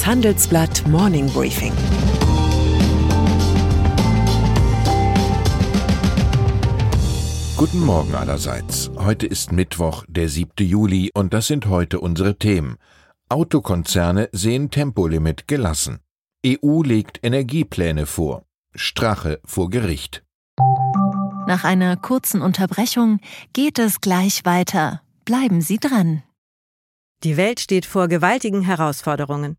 Das Handelsblatt Morning Briefing. Guten Morgen allerseits. Heute ist Mittwoch, der 7. Juli, und das sind heute unsere Themen. Autokonzerne sehen Tempolimit gelassen. EU legt Energiepläne vor. Strache vor Gericht. Nach einer kurzen Unterbrechung geht es gleich weiter. Bleiben Sie dran. Die Welt steht vor gewaltigen Herausforderungen.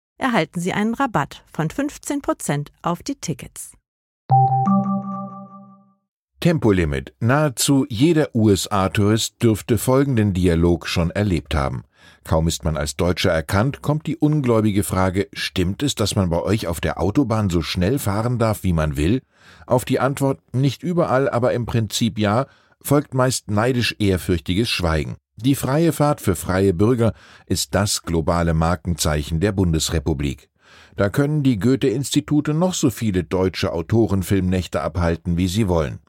erhalten Sie einen Rabatt von 15% auf die Tickets. Tempolimit. Nahezu jeder USA-Tourist dürfte folgenden Dialog schon erlebt haben. Kaum ist man als Deutscher erkannt, kommt die ungläubige Frage, stimmt es, dass man bei euch auf der Autobahn so schnell fahren darf, wie man will? Auf die Antwort, nicht überall, aber im Prinzip ja, folgt meist neidisch ehrfürchtiges Schweigen. Die freie Fahrt für freie Bürger ist das globale Markenzeichen der Bundesrepublik. Da können die Goethe-Institute noch so viele deutsche Autorenfilmnächte abhalten, wie sie wollen.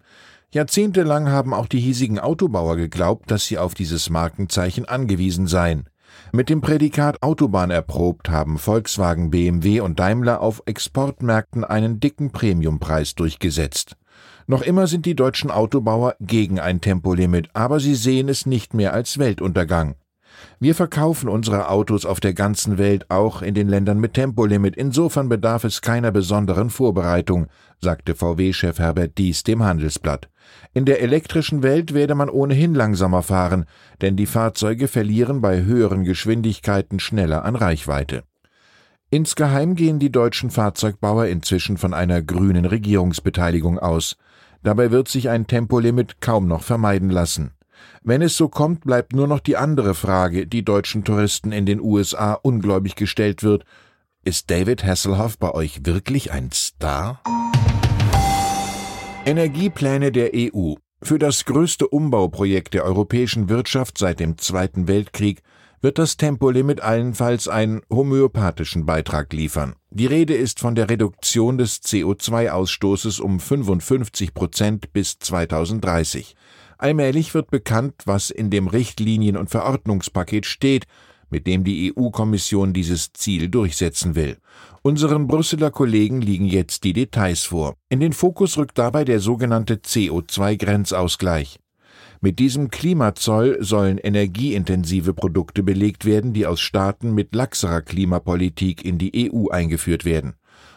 Jahrzehntelang haben auch die hiesigen Autobauer geglaubt, dass sie auf dieses Markenzeichen angewiesen seien. Mit dem Prädikat Autobahn erprobt haben Volkswagen, BMW und Daimler auf Exportmärkten einen dicken Premiumpreis durchgesetzt. Noch immer sind die deutschen Autobauer gegen ein Tempolimit, aber sie sehen es nicht mehr als Weltuntergang. Wir verkaufen unsere Autos auf der ganzen Welt, auch in den Ländern mit Tempolimit. Insofern bedarf es keiner besonderen Vorbereitung, sagte VW-Chef Herbert Dies dem Handelsblatt. In der elektrischen Welt werde man ohnehin langsamer fahren, denn die Fahrzeuge verlieren bei höheren Geschwindigkeiten schneller an Reichweite. Insgeheim gehen die deutschen Fahrzeugbauer inzwischen von einer grünen Regierungsbeteiligung aus. Dabei wird sich ein Tempolimit kaum noch vermeiden lassen. Wenn es so kommt, bleibt nur noch die andere Frage, die deutschen Touristen in den USA ungläubig gestellt wird. Ist David Hasselhoff bei euch wirklich ein Star? Energiepläne der EU. Für das größte Umbauprojekt der europäischen Wirtschaft seit dem Zweiten Weltkrieg wird das Tempolimit allenfalls einen homöopathischen Beitrag liefern. Die Rede ist von der Reduktion des CO2-Ausstoßes um 55 Prozent bis 2030. Allmählich wird bekannt, was in dem Richtlinien- und Verordnungspaket steht, mit dem die EU-Kommission dieses Ziel durchsetzen will. Unseren Brüsseler Kollegen liegen jetzt die Details vor. In den Fokus rückt dabei der sogenannte CO2-Grenzausgleich. Mit diesem Klimazoll sollen energieintensive Produkte belegt werden, die aus Staaten mit laxerer Klimapolitik in die EU eingeführt werden.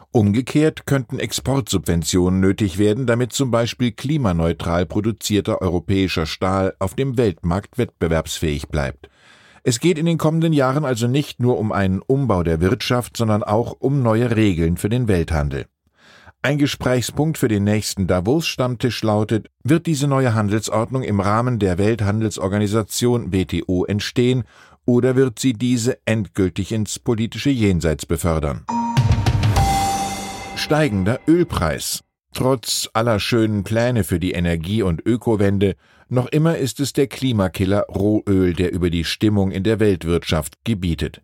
Umgekehrt könnten Exportsubventionen nötig werden, damit zum Beispiel klimaneutral produzierter europäischer Stahl auf dem Weltmarkt wettbewerbsfähig bleibt. Es geht in den kommenden Jahren also nicht nur um einen Umbau der Wirtschaft, sondern auch um neue Regeln für den Welthandel. Ein Gesprächspunkt für den nächsten Davos-Stammtisch lautet, wird diese neue Handelsordnung im Rahmen der Welthandelsorganisation WTO entstehen oder wird sie diese endgültig ins politische Jenseits befördern? Steigender Ölpreis. Trotz aller schönen Pläne für die Energie- und Ökowende noch immer ist es der Klimakiller Rohöl, der über die Stimmung in der Weltwirtschaft gebietet.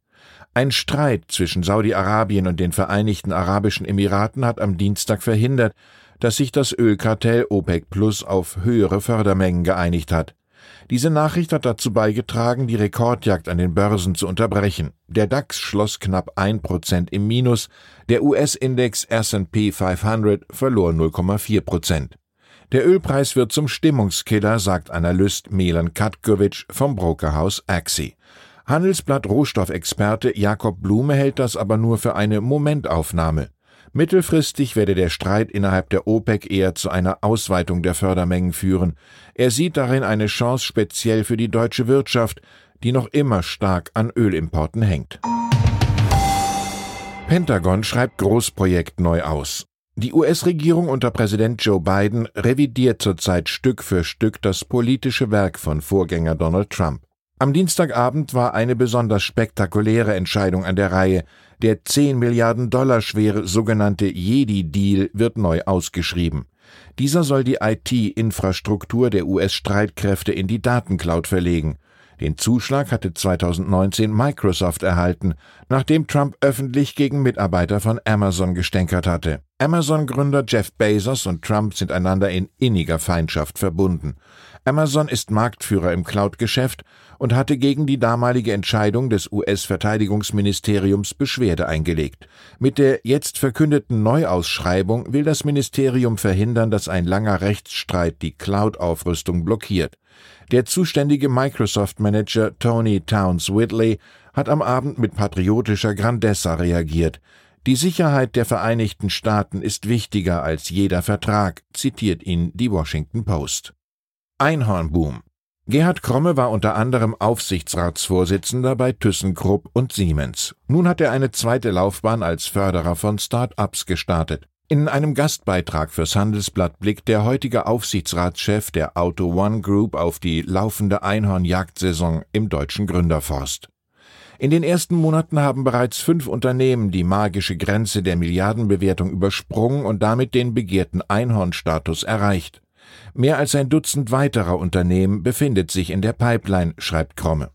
Ein Streit zwischen Saudi-Arabien und den Vereinigten Arabischen Emiraten hat am Dienstag verhindert, dass sich das Ölkartell OPEC Plus auf höhere Fördermengen geeinigt hat. Diese Nachricht hat dazu beigetragen, die Rekordjagd an den Börsen zu unterbrechen. Der DAX schloss knapp ein Prozent im Minus, der US-Index S&P 500 verlor 0,4 Prozent. Der Ölpreis wird zum Stimmungskiller, sagt Analyst Milan Katkovic vom Brokerhaus Axi. Handelsblatt Rohstoffexperte Jakob Blume hält das aber nur für eine Momentaufnahme. Mittelfristig werde der Streit innerhalb der OPEC eher zu einer Ausweitung der Fördermengen führen. Er sieht darin eine Chance speziell für die deutsche Wirtschaft, die noch immer stark an Ölimporten hängt. Pentagon schreibt Großprojekt neu aus. Die US-Regierung unter Präsident Joe Biden revidiert zurzeit Stück für Stück das politische Werk von Vorgänger Donald Trump. Am Dienstagabend war eine besonders spektakuläre Entscheidung an der Reihe. Der 10 Milliarden Dollar schwere sogenannte Jedi-Deal wird neu ausgeschrieben. Dieser soll die IT-Infrastruktur der US-Streitkräfte in die Datencloud verlegen. Den Zuschlag hatte 2019 Microsoft erhalten, nachdem Trump öffentlich gegen Mitarbeiter von Amazon gestänkert hatte. Amazon-Gründer Jeff Bezos und Trump sind einander in inniger Feindschaft verbunden. Amazon ist Marktführer im Cloud-Geschäft und hatte gegen die damalige Entscheidung des US-Verteidigungsministeriums Beschwerde eingelegt. Mit der jetzt verkündeten Neuausschreibung will das Ministerium verhindern, dass ein langer Rechtsstreit die Cloud-Aufrüstung blockiert. Der zuständige Microsoft-Manager Tony Towns Whitley hat am Abend mit patriotischer Grandezza reagiert. Die Sicherheit der Vereinigten Staaten ist wichtiger als jeder Vertrag, zitiert ihn die Washington Post. Einhornboom. Gerhard Kromme war unter anderem Aufsichtsratsvorsitzender bei ThyssenKrupp und Siemens. Nun hat er eine zweite Laufbahn als Förderer von Start-ups gestartet. In einem Gastbeitrag fürs Handelsblatt blickt der heutige Aufsichtsratschef der Auto One Group auf die laufende Einhornjagdsaison im deutschen Gründerforst. In den ersten Monaten haben bereits fünf Unternehmen die magische Grenze der Milliardenbewertung übersprungen und damit den begehrten Einhornstatus erreicht. Mehr als ein Dutzend weiterer Unternehmen befindet sich in der Pipeline, schreibt Kromme.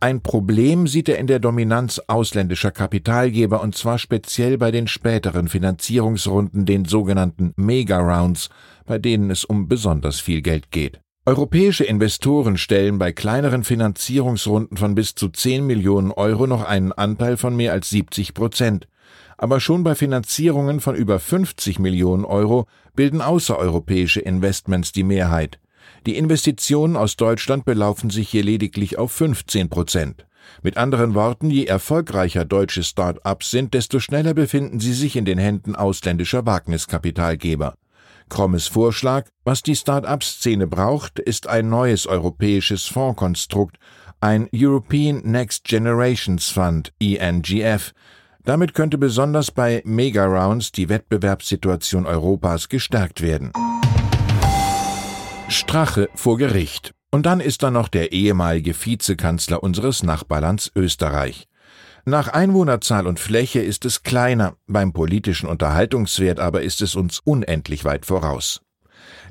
Ein Problem sieht er in der Dominanz ausländischer Kapitalgeber und zwar speziell bei den späteren Finanzierungsrunden, den sogenannten Mega-Rounds, bei denen es um besonders viel Geld geht. Europäische Investoren stellen bei kleineren Finanzierungsrunden von bis zu 10 Millionen Euro noch einen Anteil von mehr als 70 Prozent aber schon bei Finanzierungen von über 50 Millionen Euro bilden außereuropäische Investments die Mehrheit. Die Investitionen aus Deutschland belaufen sich hier lediglich auf 15 Prozent. Mit anderen Worten, je erfolgreicher deutsche Start-ups sind, desto schneller befinden sie sich in den Händen ausländischer Wagniskapitalgeber. Krommes Vorschlag, was die Start-up-Szene braucht, ist ein neues europäisches Fondskonstrukt, ein European Next Generations Fund, ENGF, damit könnte besonders bei Mega-Rounds die Wettbewerbssituation Europas gestärkt werden. Strache vor Gericht. Und dann ist da noch der ehemalige Vizekanzler unseres Nachbarlands Österreich. Nach Einwohnerzahl und Fläche ist es kleiner, beim politischen Unterhaltungswert aber ist es uns unendlich weit voraus.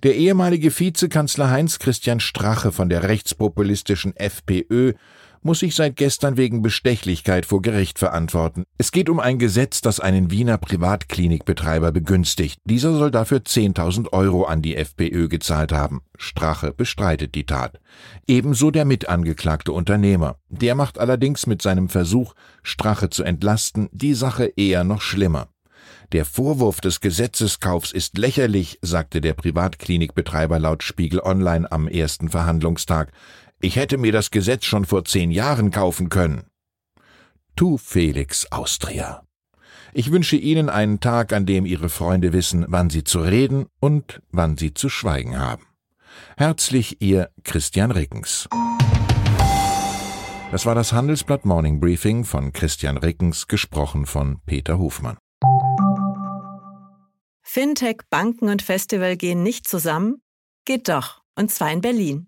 Der ehemalige Vizekanzler Heinz Christian Strache von der rechtspopulistischen FPÖ muss sich seit gestern wegen Bestechlichkeit vor Gericht verantworten. Es geht um ein Gesetz, das einen Wiener Privatklinikbetreiber begünstigt. Dieser soll dafür 10.000 Euro an die FPÖ gezahlt haben. Strache bestreitet die Tat. Ebenso der mitangeklagte Unternehmer. Der macht allerdings mit seinem Versuch, Strache zu entlasten, die Sache eher noch schlimmer. Der Vorwurf des Gesetzeskaufs ist lächerlich, sagte der Privatklinikbetreiber laut Spiegel Online am ersten Verhandlungstag. Ich hätte mir das Gesetz schon vor zehn Jahren kaufen können. Tu Felix Austria. Ich wünsche Ihnen einen Tag, an dem Ihre Freunde wissen, wann sie zu reden und wann sie zu schweigen haben. Herzlich Ihr Christian Rickens. Das war das Handelsblatt Morning Briefing von Christian Rickens, gesprochen von Peter Hofmann. Fintech, Banken und Festival gehen nicht zusammen? Geht doch, und zwar in Berlin.